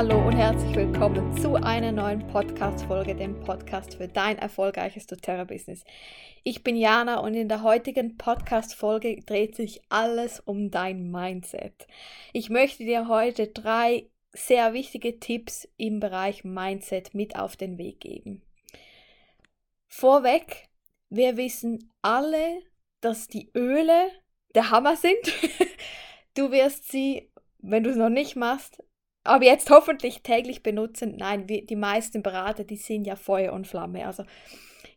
Hallo und herzlich willkommen zu einer neuen Podcast-Folge, dem Podcast für dein erfolgreiches doTERRA-Business. Ich bin Jana und in der heutigen Podcast-Folge dreht sich alles um dein Mindset. Ich möchte dir heute drei sehr wichtige Tipps im Bereich Mindset mit auf den Weg geben. Vorweg, wir wissen alle, dass die Öle der Hammer sind. Du wirst sie, wenn du es noch nicht machst, aber jetzt hoffentlich täglich benutzen. Nein, wir, die meisten Berater, die sind ja Feuer und Flamme. Also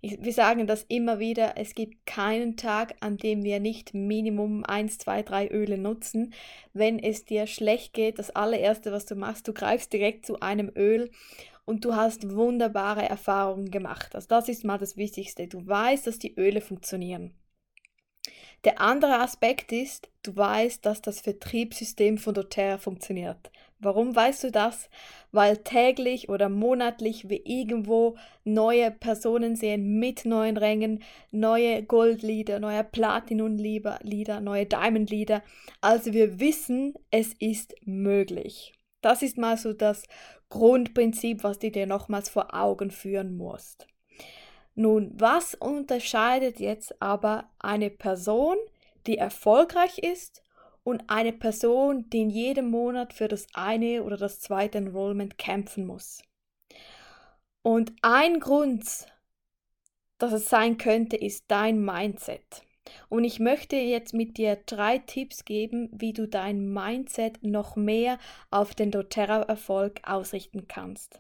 ich, wir sagen das immer wieder, es gibt keinen Tag, an dem wir nicht Minimum 1, 2, 3 Öle nutzen. Wenn es dir schlecht geht, das allererste, was du machst, du greifst direkt zu einem Öl und du hast wunderbare Erfahrungen gemacht. Also das ist mal das Wichtigste. Du weißt, dass die Öle funktionieren. Der andere Aspekt ist, du weißt, dass das Vertriebssystem von doTERRA funktioniert. Warum weißt du das? Weil täglich oder monatlich wir irgendwo neue Personen sehen mit neuen Rängen, neue Goldlieder, neue Platinum-Lieder, neue Diamond-Lieder. Also wir wissen, es ist möglich. Das ist mal so das Grundprinzip, was du dir nochmals vor Augen führen musst. Nun, was unterscheidet jetzt aber eine Person, die erfolgreich ist und eine Person, die in jedem Monat für das eine oder das zweite Enrollment kämpfen muss. Und ein Grund, dass es sein könnte, ist dein Mindset. Und ich möchte jetzt mit dir drei Tipps geben, wie du dein Mindset noch mehr auf den doTERRA-Erfolg ausrichten kannst.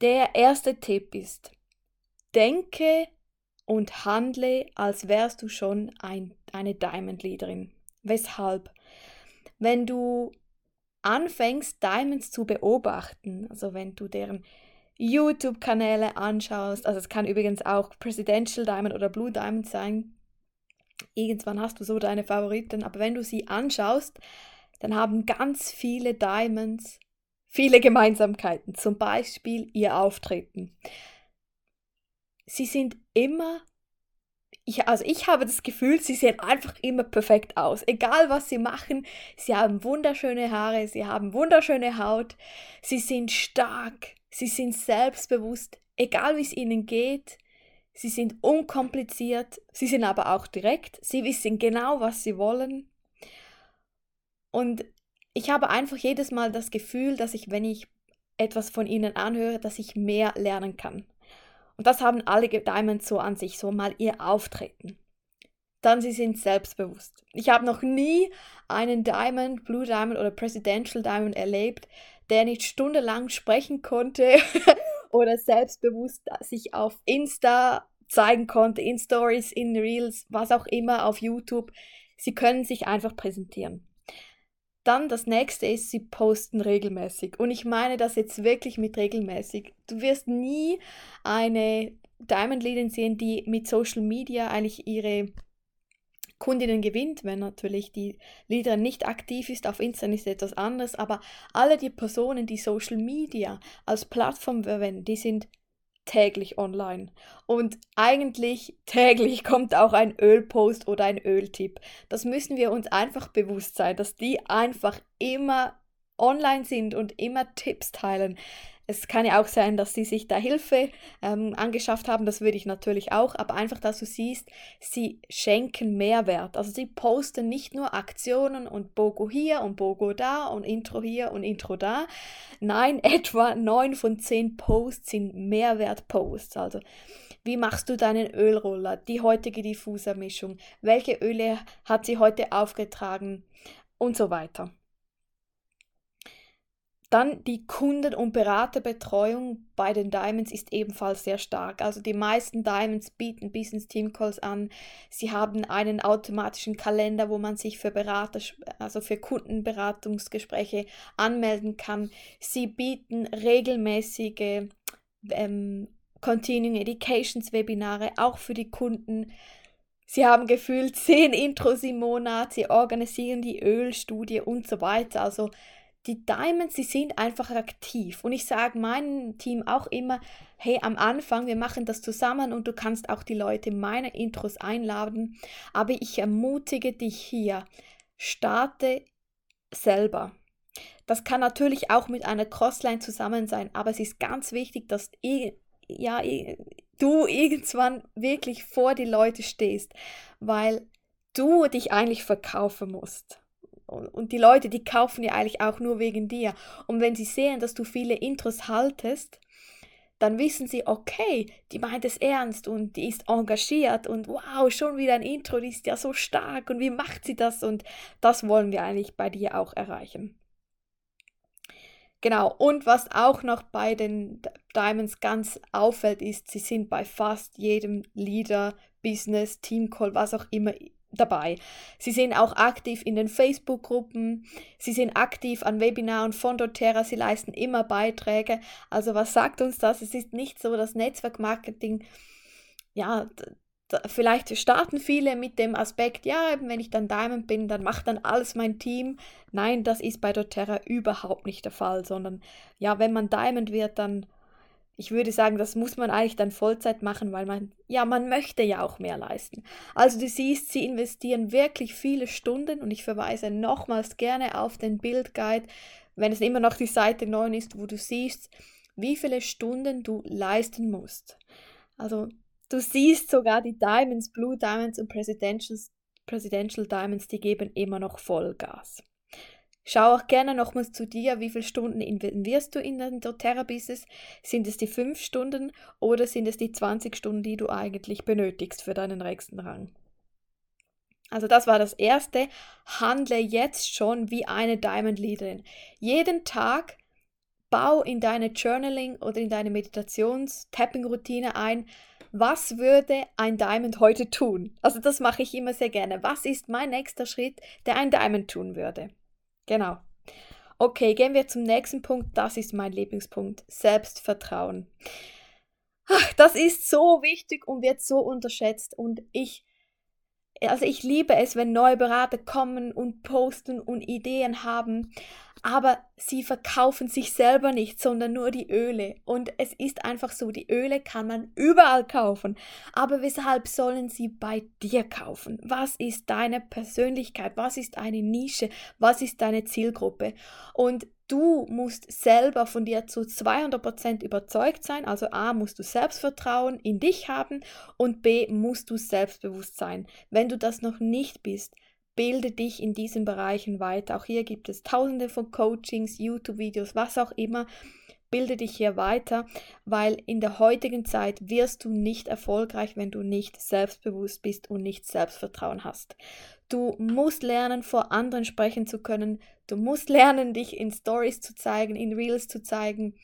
Der erste Tipp ist, denke und handle, als wärst du schon ein, eine Diamond-Leaderin. Weshalb? Wenn du anfängst, Diamonds zu beobachten, also wenn du deren YouTube-Kanäle anschaust, also es kann übrigens auch Presidential Diamond oder Blue Diamond sein, irgendwann hast du so deine Favoriten, aber wenn du sie anschaust, dann haben ganz viele Diamonds viele Gemeinsamkeiten, zum Beispiel ihr Auftreten. Sie sind immer ich, also ich habe das Gefühl, sie sehen einfach immer perfekt aus. Egal was sie machen, sie haben wunderschöne Haare, sie haben wunderschöne Haut, sie sind stark, sie sind selbstbewusst, egal wie es ihnen geht. Sie sind unkompliziert, sie sind aber auch direkt, sie wissen genau, was sie wollen. Und ich habe einfach jedes Mal das Gefühl, dass ich, wenn ich etwas von ihnen anhöre, dass ich mehr lernen kann. Und das haben alle Diamonds so an sich, so mal ihr Auftreten. Dann sie sind selbstbewusst. Ich habe noch nie einen Diamond, Blue Diamond oder Presidential Diamond erlebt, der nicht stundenlang sprechen konnte oder selbstbewusst sich auf Insta zeigen konnte, in Stories, in Reels, was auch immer, auf YouTube. Sie können sich einfach präsentieren. Dann das nächste ist, sie posten regelmäßig. Und ich meine das jetzt wirklich mit regelmäßig. Du wirst nie eine Diamond Leadin sehen, die mit Social Media eigentlich ihre Kundinnen gewinnt, wenn natürlich die Leaderin nicht aktiv ist. Auf Instagram ist etwas anderes, aber alle die Personen, die Social Media als Plattform verwenden, die sind täglich online. Und eigentlich täglich kommt auch ein Ölpost oder ein Öltipp. Das müssen wir uns einfach bewusst sein, dass die einfach immer online sind und immer Tipps teilen. Es kann ja auch sein, dass sie sich da Hilfe ähm, angeschafft haben, das würde ich natürlich auch, aber einfach, dass du siehst, sie schenken Mehrwert. Also sie posten nicht nur Aktionen und Bogo hier und Bogo da und Intro hier und Intro da. Nein, etwa neun von zehn Posts sind Mehrwert-Posts. Also wie machst du deinen Ölroller, die heutige Diffusermischung, welche Öle hat sie heute aufgetragen und so weiter. Dann die Kunden- und Beraterbetreuung bei den Diamonds ist ebenfalls sehr stark. Also die meisten Diamonds bieten Business Team Calls an. Sie haben einen automatischen Kalender, wo man sich für Berater, also für Kundenberatungsgespräche anmelden kann. Sie bieten regelmäßige ähm, Continuing Educations Webinare auch für die Kunden. Sie haben gefühlt zehn Intros im Monat, sie organisieren die Ölstudie und so weiter. Also die Diamonds, sie sind einfach aktiv. Und ich sage meinem Team auch immer, hey, am Anfang, wir machen das zusammen und du kannst auch die Leute meiner Intros einladen. Aber ich ermutige dich hier, starte selber. Das kann natürlich auch mit einer Crossline zusammen sein, aber es ist ganz wichtig, dass ja, du irgendwann wirklich vor die Leute stehst, weil du dich eigentlich verkaufen musst. Und die Leute, die kaufen ja eigentlich auch nur wegen dir. Und wenn sie sehen, dass du viele Intros haltest, dann wissen sie, okay, die meint es ernst und die ist engagiert und wow, schon wieder ein Intro, die ist ja so stark und wie macht sie das? Und das wollen wir eigentlich bei dir auch erreichen. Genau, und was auch noch bei den Diamonds ganz auffällt, ist, sie sind bei fast jedem Leader, Business, Team Call, was auch immer dabei. Sie sind auch aktiv in den Facebook-Gruppen, sie sind aktiv an Webinaren von doTERRA, sie leisten immer Beiträge. Also was sagt uns das? Es ist nicht so, dass Netzwerkmarketing, ja, vielleicht starten viele mit dem Aspekt, ja, wenn ich dann Diamond bin, dann macht dann alles mein Team. Nein, das ist bei doTERRA überhaupt nicht der Fall, sondern ja, wenn man Diamond wird, dann ich würde sagen, das muss man eigentlich dann Vollzeit machen, weil man, ja, man möchte ja auch mehr leisten. Also du siehst, sie investieren wirklich viele Stunden und ich verweise nochmals gerne auf den Bildguide, wenn es immer noch die Seite 9 ist, wo du siehst, wie viele Stunden du leisten musst. Also du siehst sogar die Diamonds, Blue Diamonds und Presidential, Presidential Diamonds, die geben immer noch Vollgas. Schau auch gerne nochmals zu dir, wie viele Stunden investierst du in den doTERRA-Business? Sind es die 5 Stunden oder sind es die 20 Stunden, die du eigentlich benötigst für deinen nächsten Rang? Also das war das erste. Handle jetzt schon wie eine Diamond Leaderin. Jeden Tag bau in deine Journaling oder in deine Meditations-Tapping-Routine ein, was würde ein Diamond heute tun? Also das mache ich immer sehr gerne. Was ist mein nächster Schritt, der ein Diamond tun würde? Genau. Okay, gehen wir zum nächsten Punkt. Das ist mein Lieblingspunkt. Selbstvertrauen. Ach, das ist so wichtig und wird so unterschätzt. Und ich, also ich liebe es, wenn neue Berater kommen und posten und Ideen haben aber sie verkaufen sich selber nicht, sondern nur die Öle. Und es ist einfach so, die Öle kann man überall kaufen. Aber weshalb sollen sie bei dir kaufen? Was ist deine Persönlichkeit? Was ist eine Nische? Was ist deine Zielgruppe? Und du musst selber von dir zu 200% überzeugt sein. Also A, musst du Selbstvertrauen in dich haben und B, musst du selbstbewusst sein. Wenn du das noch nicht bist, bilde dich in diesen Bereichen weiter. Auch hier gibt es tausende von Coachings, YouTube-Videos, was auch immer. Bilde dich hier weiter, weil in der heutigen Zeit wirst du nicht erfolgreich, wenn du nicht selbstbewusst bist und nicht Selbstvertrauen hast. Du musst lernen, vor anderen sprechen zu können. Du musst lernen, dich in Stories zu zeigen, in Reels zu zeigen.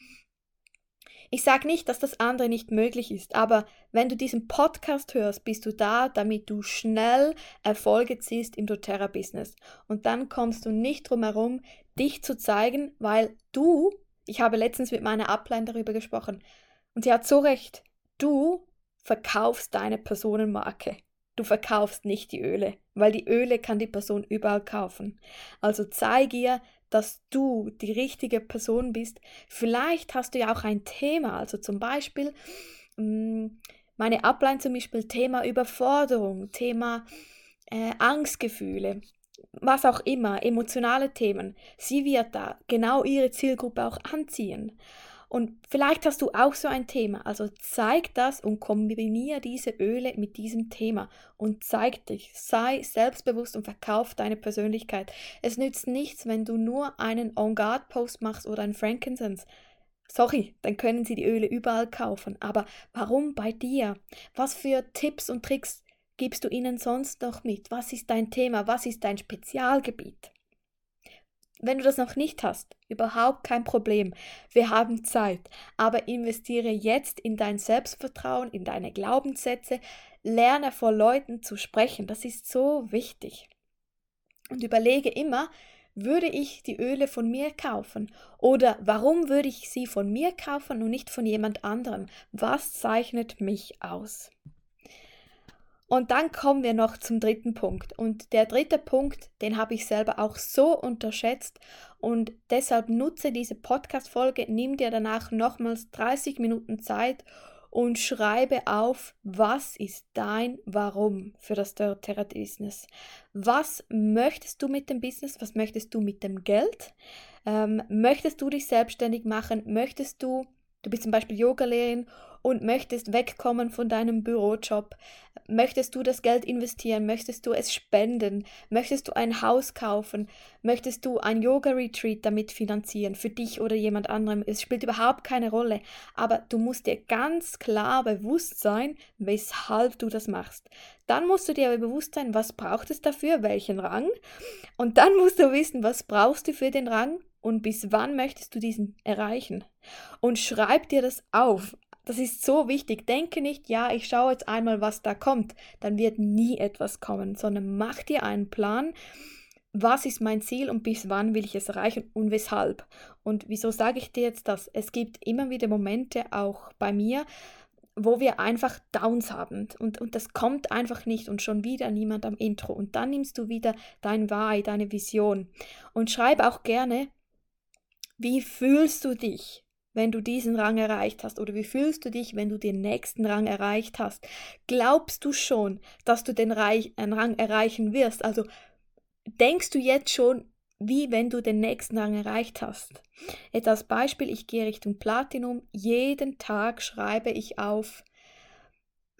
Ich sage nicht, dass das andere nicht möglich ist, aber wenn du diesen Podcast hörst, bist du da, damit du schnell Erfolge ziehst im doTERRA-Business. Und dann kommst du nicht drum herum, dich zu zeigen, weil du, ich habe letztens mit meiner Upline darüber gesprochen, und sie hat so recht, du verkaufst deine Personenmarke. Du verkaufst nicht die Öle, weil die Öle kann die Person überall kaufen. Also zeig ihr, dass du die richtige Person bist. Vielleicht hast du ja auch ein Thema, also zum Beispiel mm, meine Upline zum Beispiel Thema Überforderung, Thema äh, Angstgefühle, was auch immer, emotionale Themen. Sie wird da genau ihre Zielgruppe auch anziehen. Und vielleicht hast du auch so ein Thema. Also zeig das und kombiniere diese Öle mit diesem Thema und zeig dich. Sei selbstbewusst und verkauf deine Persönlichkeit. Es nützt nichts, wenn du nur einen On-Guard-Post machst oder einen Frankincense. Sorry, dann können sie die Öle überall kaufen. Aber warum bei dir? Was für Tipps und Tricks gibst du ihnen sonst noch mit? Was ist dein Thema? Was ist dein Spezialgebiet? Wenn du das noch nicht hast, überhaupt kein Problem. Wir haben Zeit. Aber investiere jetzt in dein Selbstvertrauen, in deine Glaubenssätze. Lerne vor Leuten zu sprechen. Das ist so wichtig. Und überlege immer, würde ich die Öle von mir kaufen? Oder warum würde ich sie von mir kaufen und nicht von jemand anderem? Was zeichnet mich aus? Und dann kommen wir noch zum dritten Punkt. Und der dritte Punkt, den habe ich selber auch so unterschätzt. Und deshalb nutze diese Podcast-Folge, nimm dir danach nochmals 30 Minuten Zeit, und schreibe auf, was ist dein Warum für das Third Business. Was möchtest du mit dem Business? Was möchtest du mit dem Geld? Ähm, möchtest du dich selbstständig machen? Möchtest du, du bist zum Beispiel Yogalehrerin und möchtest wegkommen von deinem Bürojob, möchtest du das Geld investieren, möchtest du es spenden, möchtest du ein Haus kaufen, möchtest du ein Yoga-Retreat damit finanzieren, für dich oder jemand anderem, es spielt überhaupt keine Rolle, aber du musst dir ganz klar bewusst sein, weshalb du das machst. Dann musst du dir aber bewusst sein, was braucht es dafür, welchen Rang, und dann musst du wissen, was brauchst du für den Rang? Und bis wann möchtest du diesen erreichen. Und schreib dir das auf. Das ist so wichtig. Denke nicht, ja, ich schaue jetzt einmal, was da kommt. Dann wird nie etwas kommen, sondern mach dir einen Plan. Was ist mein Ziel und bis wann will ich es erreichen und weshalb? Und wieso sage ich dir jetzt das? Es gibt immer wieder Momente, auch bei mir, wo wir einfach Downs haben und, und das kommt einfach nicht und schon wieder niemand am Intro. Und dann nimmst du wieder dein Why, deine Vision und schreib auch gerne, wie fühlst du dich? Wenn du diesen Rang erreicht hast? Oder wie fühlst du dich, wenn du den nächsten Rang erreicht hast? Glaubst du schon, dass du den Reich, Rang erreichen wirst? Also denkst du jetzt schon, wie wenn du den nächsten Rang erreicht hast? Jetzt als Beispiel, ich gehe Richtung Platinum. Jeden Tag schreibe ich auf,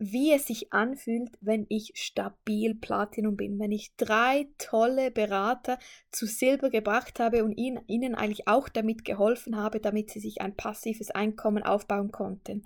wie es sich anfühlt, wenn ich stabil Platinum bin, wenn ich drei tolle Berater zu Silber gebracht habe und ihnen, ihnen eigentlich auch damit geholfen habe, damit sie sich ein passives Einkommen aufbauen konnten.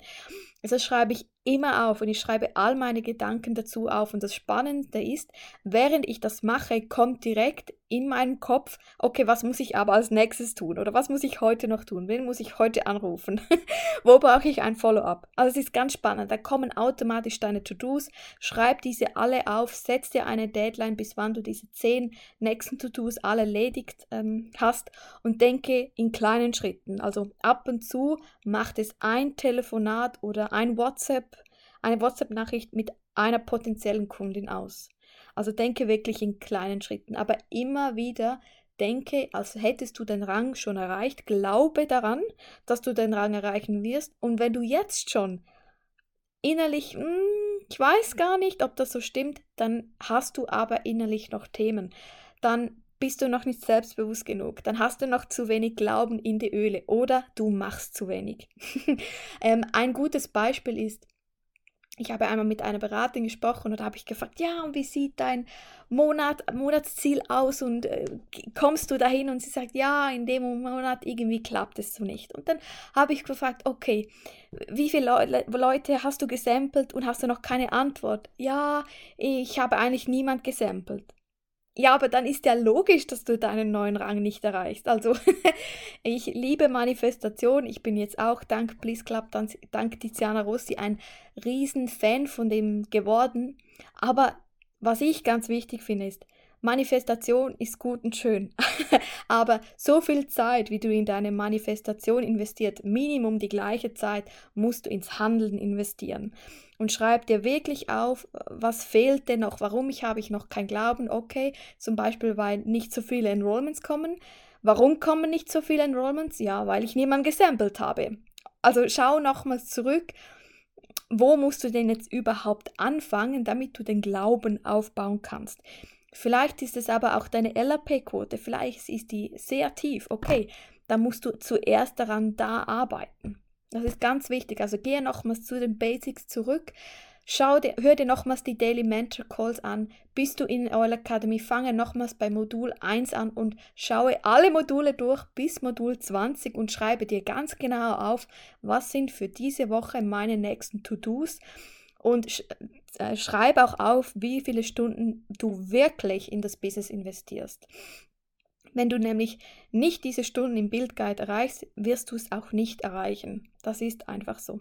Also schreibe ich immer auf und ich schreibe all meine Gedanken dazu auf. Und das Spannende ist, während ich das mache, kommt direkt in meinem Kopf, okay, was muss ich aber als nächstes tun? Oder was muss ich heute noch tun? Wen muss ich heute anrufen? Wo brauche ich ein Follow-up? Also es ist ganz spannend. Da kommen automatisch deine To-Dos. Schreib diese alle auf, setz dir eine Deadline, bis wann du diese zehn nächsten To-Dos alle erledigt ähm, hast und denke in kleinen Schritten. Also ab und zu macht es ein Telefonat oder ein WhatsApp, eine WhatsApp-Nachricht mit einer potenziellen Kundin aus. Also denke wirklich in kleinen Schritten, aber immer wieder denke, als hättest du den Rang schon erreicht. Glaube daran, dass du den Rang erreichen wirst. Und wenn du jetzt schon innerlich, mh, hm, ich weiß gar nicht, ob das so stimmt, dann hast du aber innerlich noch Themen. Dann bist du noch nicht selbstbewusst genug. Dann hast du noch zu wenig Glauben in die Öle oder du machst zu wenig. ähm, ein gutes Beispiel ist, ich habe einmal mit einer Beratung gesprochen und habe ich gefragt, ja, und wie sieht dein Monat, Monatsziel aus und äh, kommst du dahin? Und sie sagt, ja, in dem Monat irgendwie klappt es so nicht. Und dann habe ich gefragt, okay, wie viele Le Leute hast du gesampelt und hast du noch keine Antwort? Ja, ich habe eigentlich niemand gesampelt. Ja, aber dann ist ja logisch, dass du deinen neuen Rang nicht erreichst. Also ich liebe Manifestation. Ich bin jetzt auch dank Please Club, dank Tiziana Rossi ein riesen Fan von dem geworden. Aber was ich ganz wichtig finde ist, Manifestation ist gut und schön, aber so viel Zeit, wie du in deine Manifestation investiert, Minimum die gleiche Zeit, musst du ins Handeln investieren. Und schreib dir wirklich auf, was fehlt denn noch, warum ich habe ich noch kein Glauben, okay, zum Beispiel, weil nicht so viele Enrollments kommen. Warum kommen nicht so viele Enrollments? Ja, weil ich niemanden gesampelt habe. Also schau nochmals zurück wo musst du denn jetzt überhaupt anfangen, damit du den Glauben aufbauen kannst. Vielleicht ist es aber auch deine LAP-Quote, vielleicht ist die sehr tief. Okay, dann musst du zuerst daran da arbeiten. Das ist ganz wichtig. Also gehe nochmals zu den Basics zurück. Schau dir, hör dir nochmals die Daily Mentor Calls an. Bist du in Oil Academy, fange nochmals bei Modul 1 an und schaue alle Module durch bis Modul 20 und schreibe dir ganz genau auf, was sind für diese Woche meine nächsten To-Dos und sch äh, schreib auch auf, wie viele Stunden du wirklich in das Business investierst. Wenn du nämlich nicht diese Stunden im Bildguide erreichst, wirst du es auch nicht erreichen. Das ist einfach so.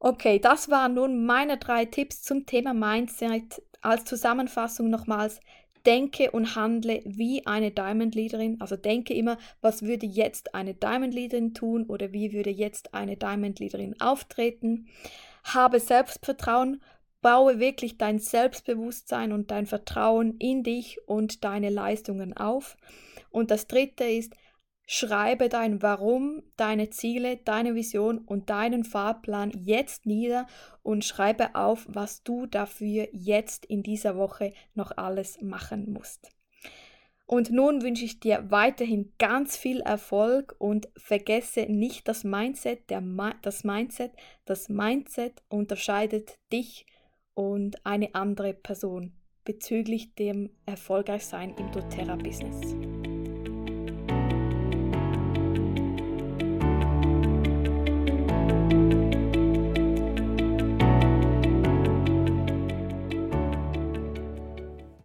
Okay, das waren nun meine drei Tipps zum Thema Mindset. Als Zusammenfassung nochmals, denke und handle wie eine Diamond Leaderin. Also denke immer, was würde jetzt eine Diamond Leaderin tun oder wie würde jetzt eine Diamond Leaderin auftreten. Habe Selbstvertrauen, baue wirklich dein Selbstbewusstsein und dein Vertrauen in dich und deine Leistungen auf. Und das dritte ist, Schreibe dein Warum, deine Ziele, deine Vision und deinen Fahrplan jetzt nieder und schreibe auf, was du dafür jetzt in dieser Woche noch alles machen musst. Und nun wünsche ich dir weiterhin ganz viel Erfolg und vergesse nicht das Mindset, der, das Mindset, das Mindset unterscheidet dich und eine andere Person bezüglich dem Erfolgreichsein im doTERRA-Business.